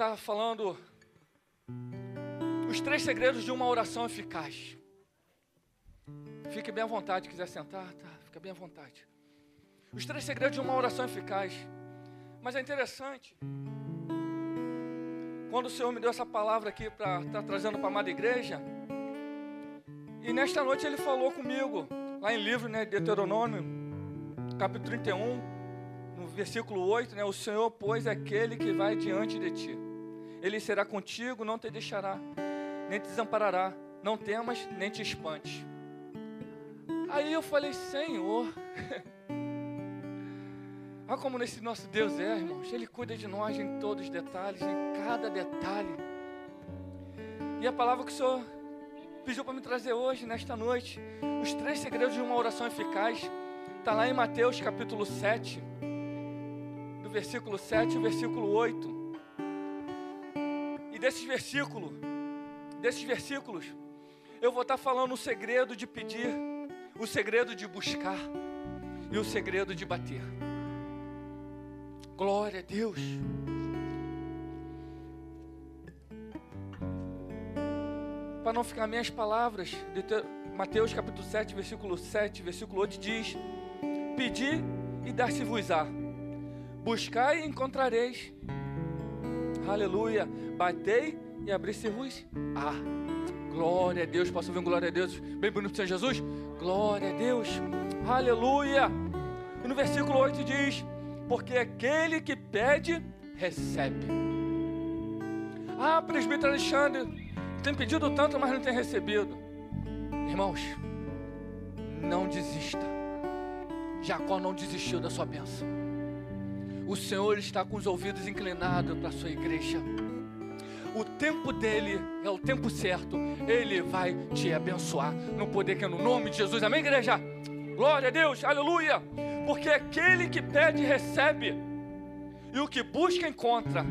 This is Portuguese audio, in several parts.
estar falando os três segredos de uma oração eficaz. Fique bem à vontade, quiser sentar, tá? Fica bem à vontade. Os três segredos de uma oração eficaz. Mas é interessante. Quando o Senhor me deu essa palavra aqui para estar tá trazendo para a amada igreja, e nesta noite ele falou comigo, lá em livro, né, Deuteronômio, capítulo 31, no versículo 8, né, o Senhor, pois, é aquele que vai diante de ti. Ele será contigo, não te deixará, nem te desamparará. Não temas, nem te espantes. Aí eu falei, Senhor, olha como nesse nosso Deus é, irmãos. Ele cuida de nós em todos os detalhes, em cada detalhe. E a palavra que o Senhor pediu para me trazer hoje, nesta noite, os três segredos de uma oração eficaz, está lá em Mateus capítulo 7, do versículo 7 ao versículo 8. Desses versículos, desses versículos, eu vou estar tá falando o segredo de pedir, o segredo de buscar e o segredo de bater. Glória a Deus. para não ficar minhas palavras, Mateus capítulo 7, versículo 7, versículo 8 diz: Pedi e dar-se-vos-á, buscai e encontrareis, aleluia, batei e abri-se-vos-á. Glória a Deus, posso ouvir um glória a Deus, bem bonito Senhor Jesus? Glória a Deus, aleluia. E no versículo 8 diz: Porque aquele que pede, recebe. Ah, presbítero Alexandre, tem pedido tanto, mas não tem recebido. Irmãos, não desista. Jacó não desistiu da sua bênção. O Senhor está com os ouvidos inclinados para a sua igreja. O tempo dele é o tempo certo. Ele vai te abençoar no poder que é no nome de Jesus. Amém, igreja? Glória a Deus, aleluia. Porque aquele que pede, recebe. E o que busca, encontra.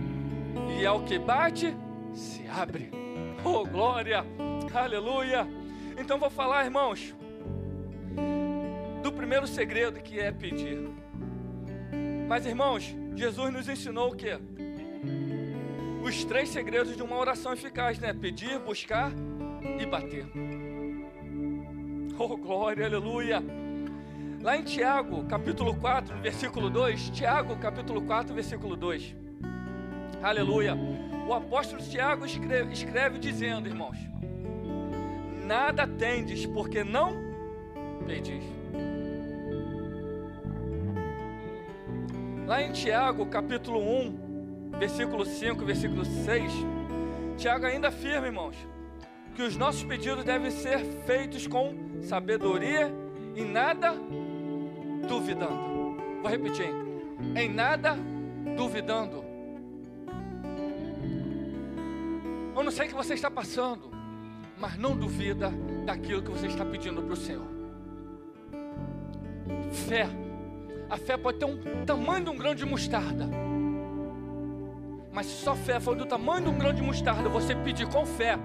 E ao que bate, se abre. Oh, glória! Aleluia! Então vou falar, irmãos, do primeiro segredo que é pedir. Mas, irmãos, Jesus nos ensinou o que? Os três segredos de uma oração eficaz, né? Pedir, buscar e bater. Oh, glória, aleluia! Lá em Tiago, capítulo 4, versículo 2, Tiago, capítulo 4, versículo 2. Aleluia o apóstolo Tiago escreve, escreve dizendo, irmãos: Nada tendes, porque não pedis. Lá em Tiago, capítulo 1, versículo 5, versículo 6, Tiago ainda afirma, irmãos, que os nossos pedidos devem ser feitos com sabedoria e nada duvidando. Vou repetir: em nada duvidando. Eu não sei o que você está passando, mas não duvida daquilo que você está pedindo para o Senhor. Fé. A fé pode ter um tamanho de um grão de mostarda. Mas se só fé for do tamanho de um grão de mostarda, você pedir com fé,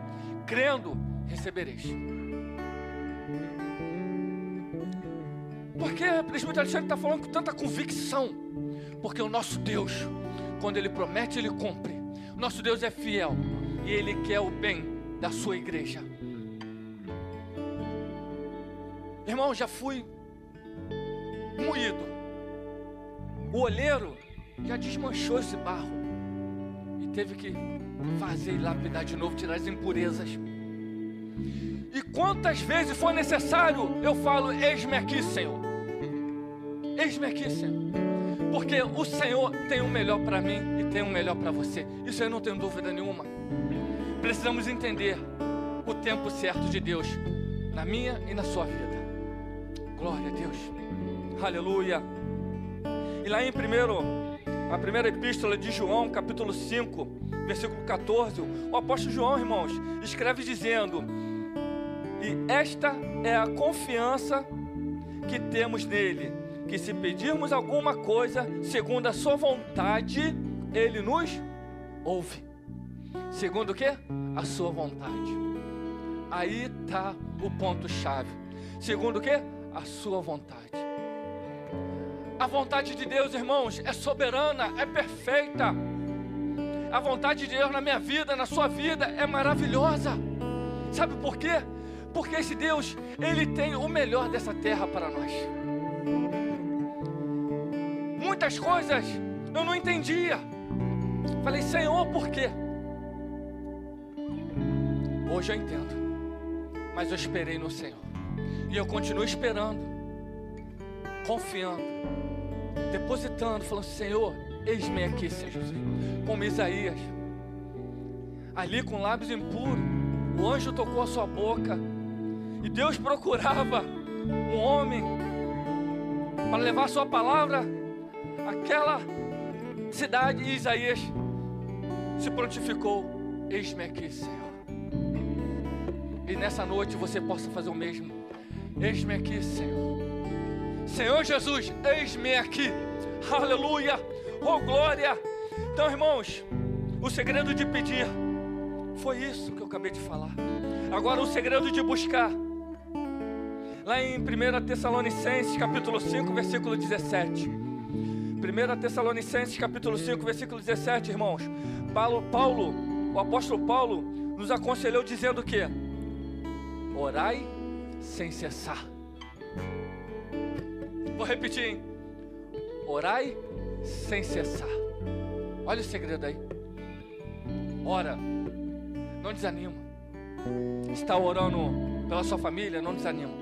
crendo, recebereis. Por que o presbítero Alexandre está falando com tanta convicção? Porque o nosso Deus, quando Ele promete, Ele cumpre. Nosso Deus é fiel e Ele quer o bem da sua igreja. Irmão, já fui moído. O olheiro já desmanchou esse barro teve que fazer e lapidar de novo, tirar as impurezas. E quantas vezes for necessário, eu falo: Eis-me aqui, Senhor. Eis-me aqui, Senhor. Porque o Senhor tem o melhor para mim e tem o melhor para você. Isso eu não tenho dúvida nenhuma. Precisamos entender o tempo certo de Deus na minha e na sua vida. Glória a Deus. Aleluia. E lá em primeiro, a primeira epístola de João, capítulo 5, versículo 14, o apóstolo João, irmãos, escreve dizendo: E esta é a confiança que temos nele, que se pedirmos alguma coisa segundo a sua vontade, ele nos ouve. Segundo o que? A sua vontade. Aí está o ponto-chave. Segundo o que? A sua vontade. A vontade de Deus, irmãos, é soberana, é perfeita. A vontade de Deus na minha vida, na sua vida, é maravilhosa. Sabe por quê? Porque esse Deus, Ele tem o melhor dessa terra para nós. Muitas coisas eu não entendia. Falei, Senhor, por quê? Hoje eu entendo. Mas eu esperei no Senhor. E eu continuo esperando. Confiando. Depositando, falando, Senhor, eis-me aqui, Senhor Jesus. Como Isaías. Ali com lábios impuros. O anjo tocou a sua boca. E Deus procurava um homem para levar sua palavra àquela cidade. E Isaías se prontificou: Eis-me aqui, Senhor. E nessa noite você possa fazer o mesmo. Eis-me aqui, Senhor. Senhor Jesus, eis-me aqui. Aleluia. Oh, glória. Então, irmãos, o segredo de pedir foi isso que eu acabei de falar. Agora, o segredo de buscar. Lá em 1 Tessalonicenses, capítulo 5, versículo 17. 1 Tessalonicenses, capítulo 5, versículo 17, irmãos. Paulo, Paulo, o apóstolo Paulo, nos aconselhou dizendo que orai sem cessar. Vou repetir, hein? Orai sem cessar. Olha o segredo aí. Ora, não desanima. Está orando pela sua família, não desanima.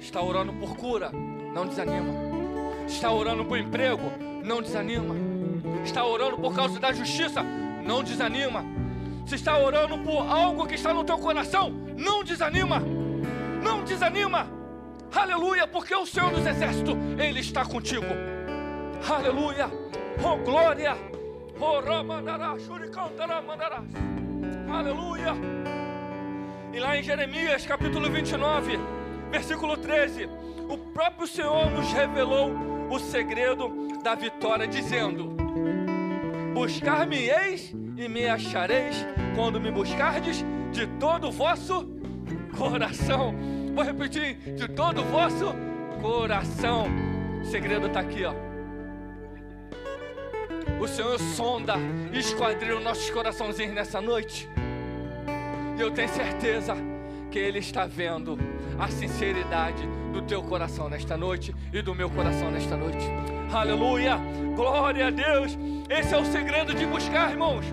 Está orando por cura, não desanima. Está orando por emprego, não desanima. Está orando por causa da justiça, não desanima. Se está orando por algo que está no teu coração, não desanima. Não desanima. Aleluia, porque o Senhor dos Exércitos, Ele está contigo. Aleluia. Oh glória. Oh. Aleluia. E lá em Jeremias, capítulo 29, versículo 13, o próprio Senhor nos revelou o segredo da vitória, dizendo: Buscar-me-eis e me achareis quando me buscardes de todo o vosso coração. Vou repetir: de todo o vosso coração. O segredo está aqui, ó. O Senhor sonda e esquadrilha os nossos coraçãozinhos nessa noite. E eu tenho certeza que Ele está vendo a sinceridade do teu coração nesta noite e do meu coração nesta noite. Aleluia! Glória a Deus! Esse é o segredo de buscar, irmãos.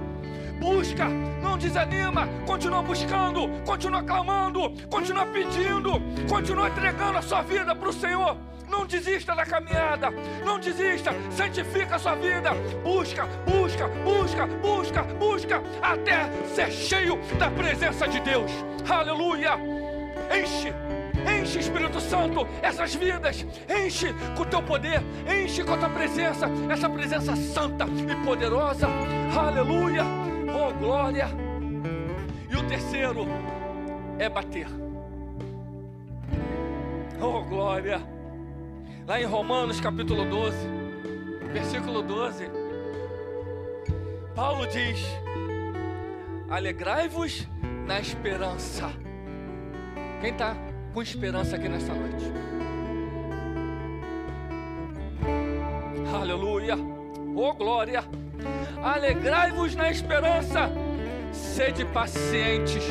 Busca, não desanima, continua buscando, continua clamando, continua pedindo, continua entregando a sua vida para o Senhor. Não desista da caminhada, não desista, santifica a sua vida. Busca, busca, busca, busca, busca, até ser cheio da presença de Deus. Aleluia! Enche, enche Espírito Santo essas vidas, enche com o teu poder, enche com a tua presença, essa presença santa e poderosa. Aleluia! Oh glória! E o terceiro é bater. Oh glória! Lá em Romanos capítulo 12, versículo 12, Paulo diz: Alegrai-vos na esperança. Quem está com esperança aqui nesta noite? Aleluia! Oh glória! Alegrai-vos na esperança, sede pacientes.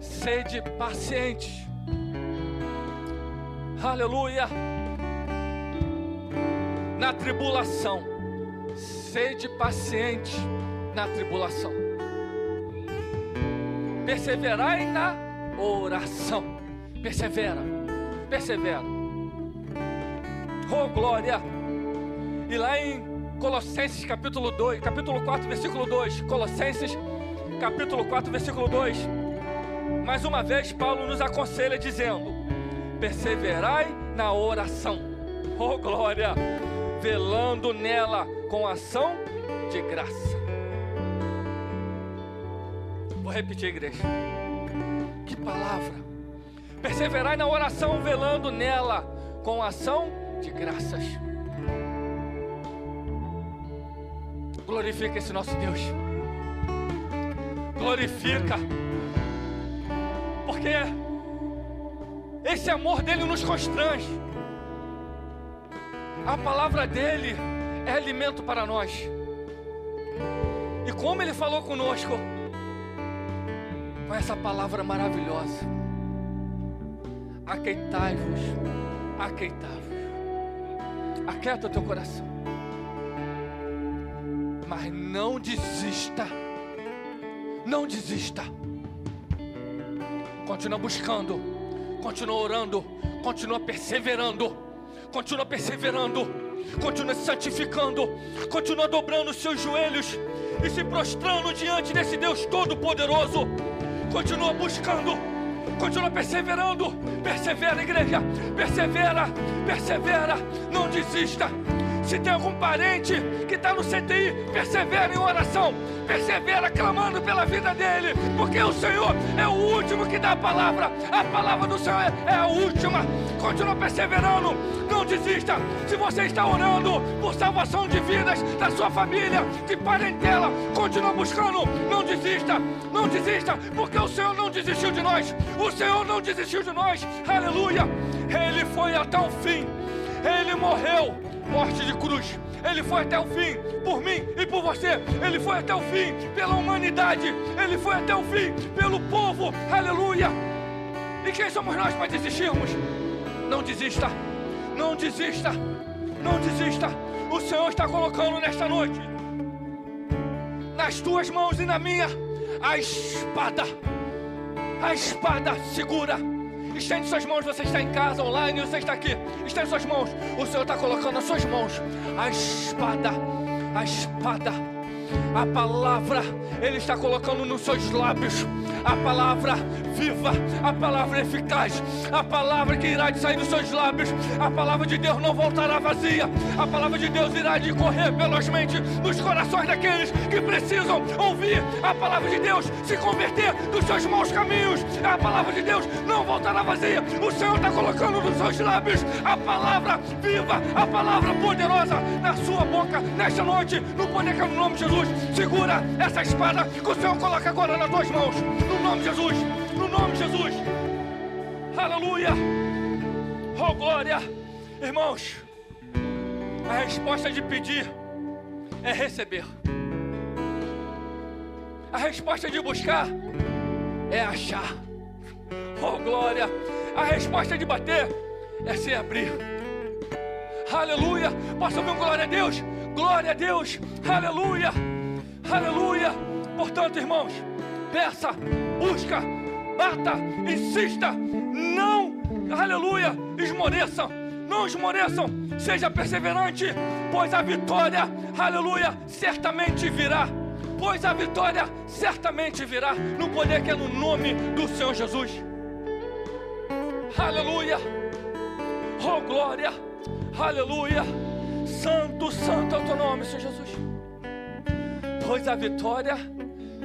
Sede pacientes. Aleluia. Na tribulação, sede paciente na tribulação. Perseverai na oração. Persevera, persevera. Oh glória. E lá em Colossenses capítulo 2, capítulo 4, versículo 2. Colossenses capítulo 4, versículo 2. Mais uma vez Paulo nos aconselha dizendo: perseverai na oração. Oh glória! Velando nela com ação de graça. Vou repetir, igreja. Que palavra! Perseverai na oração, velando nela com ação de graças. Glorifica esse nosso Deus. Glorifica. Porque esse amor dele nos constrange. A palavra dele é alimento para nós. E como Ele falou conosco, com essa palavra maravilhosa: Aqueitai-vos, aqueitai-vos, aquieta o teu coração, mas não desista, não desista, continua buscando, continua orando, continua perseverando, continua perseverando. Continua se santificando, continua dobrando os seus joelhos e se prostrando diante desse Deus Todo-Poderoso. Continua buscando, continua perseverando. Persevera, igreja, persevera, persevera, não desista. Se tem algum parente que está no CTI, persevera em oração, persevera clamando pela vida dele, porque o Senhor é o último que dá a palavra, a palavra do Senhor é a última. Continua perseverando, não desista. Se você está orando por salvação de vidas da sua família, de parentela, continua buscando, não desista, não desista, porque o Senhor não desistiu de nós, o Senhor não desistiu de nós, aleluia. Ele foi até o fim, ele morreu morte de cruz. Ele foi até o fim por mim e por você. Ele foi até o fim pela humanidade. Ele foi até o fim pelo povo. Aleluia. E quem somos nós para desistirmos? Não desista. Não desista. Não desista. O Senhor está colocando nesta noite nas tuas mãos e na minha a espada. A espada segura Estende suas mãos, você está em casa, online, você está aqui. Estende suas mãos. O Senhor está colocando nas suas mãos a espada, a espada, a palavra. Ele está colocando nos seus lábios a palavra viva, a palavra eficaz, a palavra que irá de sair dos seus lábios. A palavra de Deus não voltará vazia. A palavra de Deus irá de correr velozmente nos corações daqueles que precisam ouvir a palavra de Deus, se converter dos seus maus caminhos. A palavra de Deus não voltará vazia. O Senhor está colocando nos seus lábios a palavra viva, a palavra poderosa na sua boca nesta noite, no poder que é no nome de Jesus. Segura essa espada que o Senhor coloca agora nas tuas mãos. No nome de Jesus. No nome de Jesus. Aleluia. Oh glória. Irmãos, a resposta de pedir é receber. A resposta de buscar é achar. Oh glória. A resposta de bater é se abrir. Aleluia. Posso ouvir um glória a Deus? Glória a Deus. Aleluia. Aleluia. Portanto, irmãos, peça, busca, bata, insista, não, aleluia, esmoreçam, não esmoreçam, seja perseverante, pois a vitória, aleluia, certamente virá. Pois a vitória certamente virá no poder que é no nome do Senhor Jesus. Aleluia. Oh glória. Aleluia. Santo, santo é o teu nome, Senhor Jesus. Pois a vitória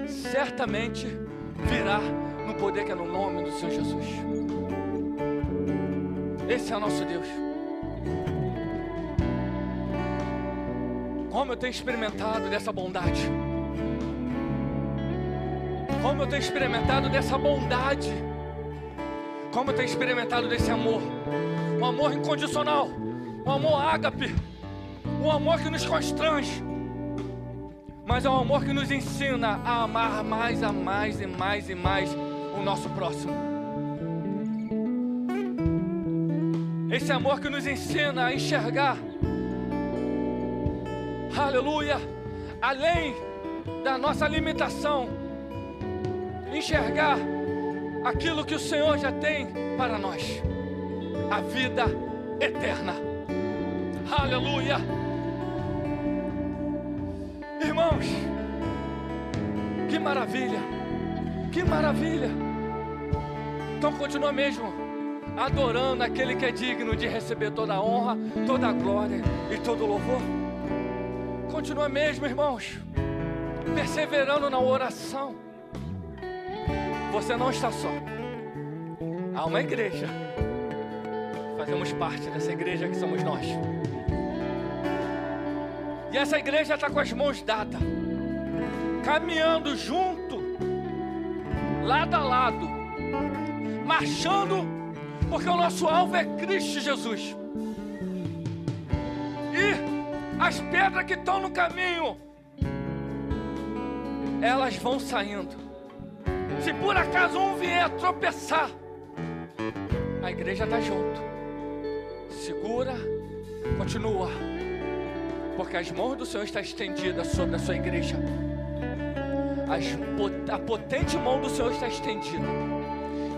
certamente virá no poder que é no nome do Senhor Jesus. Esse é o nosso Deus. Como eu tenho experimentado dessa bondade. Como eu tenho experimentado dessa bondade. Como eu tenho experimentado desse amor. Um amor incondicional. Um amor ágape. Um amor que nos constrange mas é um amor que nos ensina a amar mais, a mais e mais e mais o nosso próximo. Esse amor que nos ensina a enxergar, aleluia, além da nossa limitação, enxergar aquilo que o Senhor já tem para nós, a vida eterna. Aleluia. Irmãos, que maravilha, que maravilha. Então continua mesmo adorando aquele que é digno de receber toda a honra, toda a glória e todo o louvor. Continua mesmo, irmãos, perseverando na oração. Você não está só. Há uma igreja. Fazemos parte dessa igreja que somos nós. E essa igreja está com as mãos dadas, caminhando junto, lado a lado, marchando, porque o nosso alvo é Cristo Jesus. E as pedras que estão no caminho elas vão saindo. Se por acaso um vier tropeçar, a igreja está junto. Segura, continua. Porque as mãos do Senhor estão estendidas sobre a sua igreja. As, a potente mão do Senhor está estendida.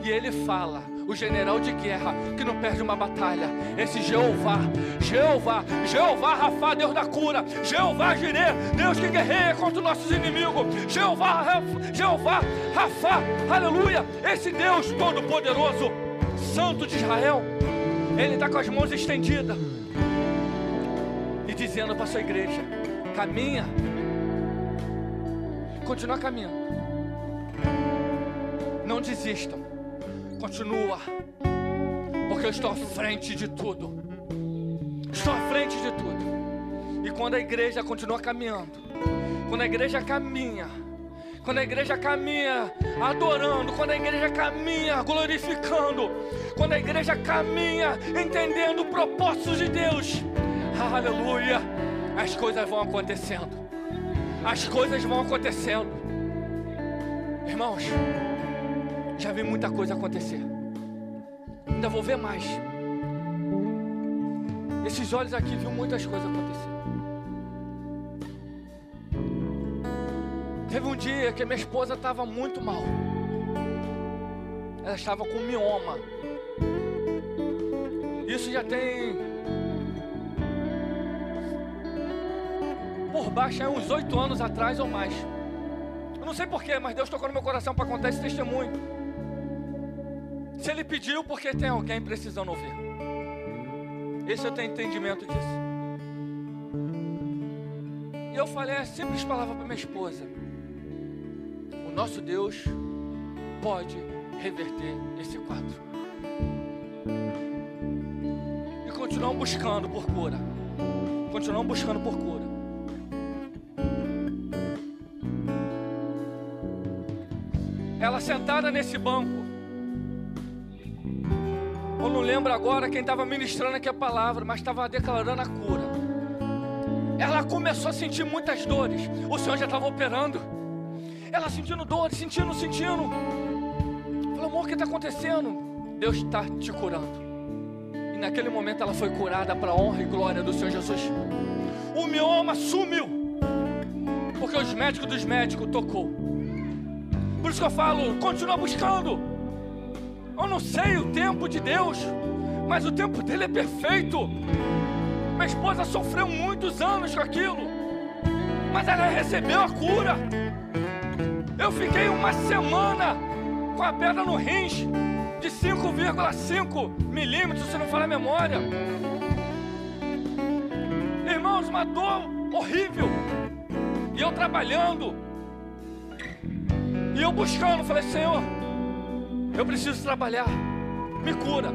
E ele fala: o general de guerra que não perde uma batalha. Esse Jeová, Jeová, Jeová Rafa, Deus da cura, Jeová Jireh, Deus que guerreia contra os nossos inimigos, Jeová, Jeová Rafa, aleluia, esse Deus todo-poderoso, Santo de Israel, Ele está com as mãos estendidas dizendo para sua igreja: caminha, continua caminhando, não desistam. Continua, porque eu estou à frente de tudo. Estou à frente de tudo. E quando a igreja continua caminhando, quando a igreja caminha, quando a igreja caminha adorando, quando a igreja caminha glorificando, quando a igreja caminha entendendo propósitos de Deus, aleluia, as coisas vão acontecendo. As coisas vão acontecendo. Irmãos, já vi muita coisa acontecer. Ainda vou ver mais. Esses olhos aqui viu muitas coisas acontecer. Teve um dia que minha esposa estava muito mal. Ela estava com mioma. Isso já tem por baixo é uns oito anos atrás ou mais. Eu não sei porquê, mas Deus tocou no meu coração para contar esse testemunho. Se ele pediu, porque tem alguém precisando ouvir. Esse eu tenho entendimento disso. E eu falei a simples palavra para minha esposa: O nosso Deus pode reverter esse quadro. E continuamos buscando por cura. Continuamos buscando por cura. Ela sentada nesse banco, eu não lembro agora quem estava ministrando aqui a palavra, mas estava declarando a cura. Ela começou a sentir muitas dores. O Senhor já estava operando. Ela sentindo dores, sentindo, sentindo. Falou, amor, o que está acontecendo? Deus está te curando. E naquele momento ela foi curada para a honra e glória do Senhor Jesus. O mioma sumiu. Porque os médicos dos médicos tocou. Por isso que eu falo, continua buscando. Eu não sei o tempo de Deus, mas o tempo dele é perfeito. Minha esposa sofreu muitos anos com aquilo, mas ela recebeu a cura. Eu fiquei uma semana com a pedra no rins de 5,5 milímetros, se não falar a memória. Irmãos, uma dor horrível. E eu trabalhando. E eu buscando, falei, Senhor, eu preciso trabalhar. Me cura.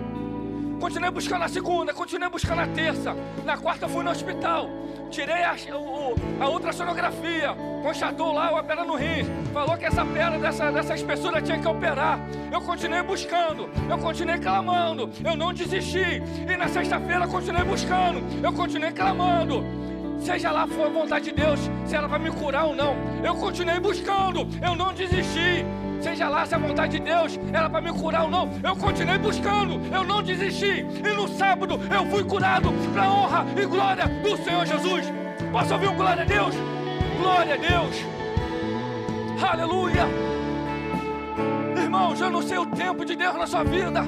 Continuei buscando a segunda, continuei buscando a terça. Na quarta fui no hospital. Tirei a, o, a ultrassonografia. Constatou lá a pedra no rim. Falou que essa pedra dessa, dessa espessura tinha que operar. Eu continuei buscando. Eu continuei clamando. Eu não desisti. E na sexta-feira continuei buscando. Eu continuei clamando. Seja lá for a vontade de Deus, se ela vai me curar ou não. Eu continuei buscando. Eu não desisti seja lá se a vontade de Deus era para me curar ou não, eu continuei buscando, eu não desisti, e no sábado eu fui curado para honra e glória do Senhor Jesus. Posso ouvir um glória a Deus? Glória a Deus, aleluia. Irmãos, eu não sei o tempo de Deus na sua vida,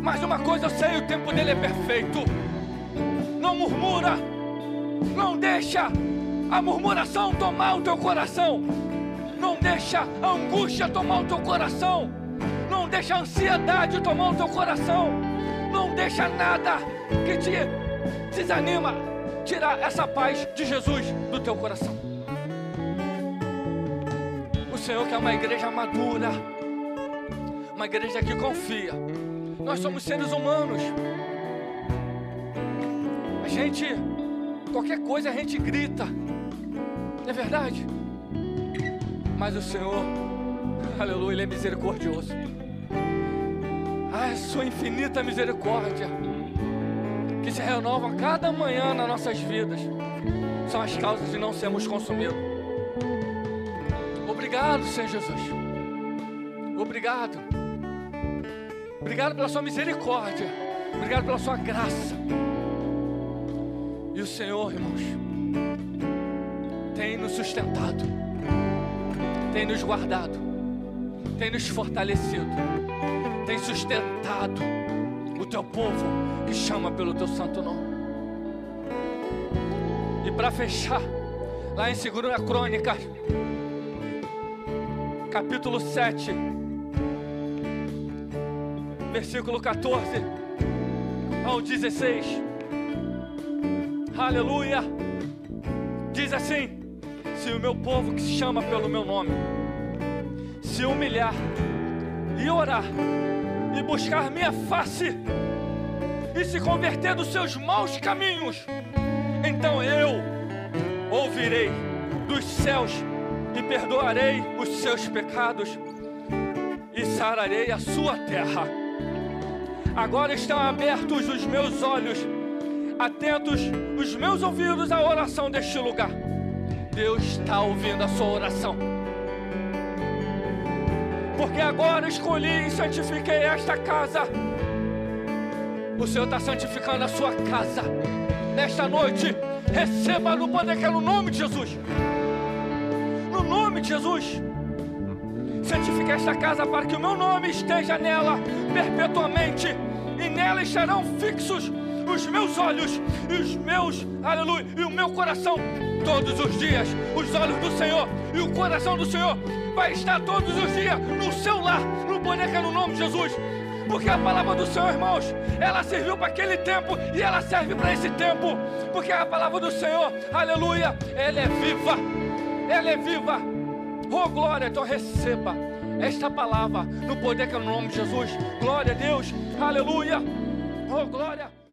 mas uma coisa eu sei: o tempo dele é perfeito. Não murmura, não deixa a murmuração tomar o teu coração. Não deixa a angústia tomar o teu coração. Não deixa a ansiedade tomar o teu coração. Não deixa nada que te desanima tirar essa paz de Jesus do teu coração. O Senhor quer uma igreja madura, uma igreja que confia. Nós somos seres humanos. A gente, qualquer coisa a gente grita. Não é verdade? Mas o Senhor, aleluia, Ele é misericordioso. A sua infinita misericórdia, que se renova a cada manhã nas nossas vidas, são as causas de não sermos consumidos. Obrigado, Senhor Jesus. Obrigado. Obrigado pela sua misericórdia. Obrigado pela sua graça. O Senhor, irmãos, tem nos sustentado, tem nos guardado, tem nos fortalecido, tem sustentado o teu povo que chama pelo teu santo nome. E para fechar, lá em 2 Crônicas, capítulo 7, versículo 14 ao 16. Aleluia! Diz assim: Se o meu povo que se chama pelo meu nome se humilhar e orar e buscar minha face e se converter dos seus maus caminhos, então eu ouvirei dos céus e perdoarei os seus pecados e sararei a sua terra. Agora estão abertos os meus olhos, atentos os meus ouvidos à oração deste lugar. Deus está ouvindo a sua oração. Porque agora escolhi e santifiquei esta casa. O Senhor está santificando a sua casa. Nesta noite, receba no poder que é no nome de Jesus no nome de Jesus. Santifique esta casa para que o meu nome esteja nela perpetuamente, e nela estarão fixos os meus olhos e os meus, aleluia, e o meu coração todos os dias. Os olhos do Senhor e o coração do Senhor vai estar todos os dias no seu lar, no é no nome de Jesus. Porque a palavra do Senhor, irmãos, ela serviu para aquele tempo e ela serve para esse tempo. Porque a palavra do Senhor, aleluia, ela é viva ela é viva. Oh glória, então receba esta palavra no poder que é no nome de Jesus. Glória a Deus, aleluia. Oh glória.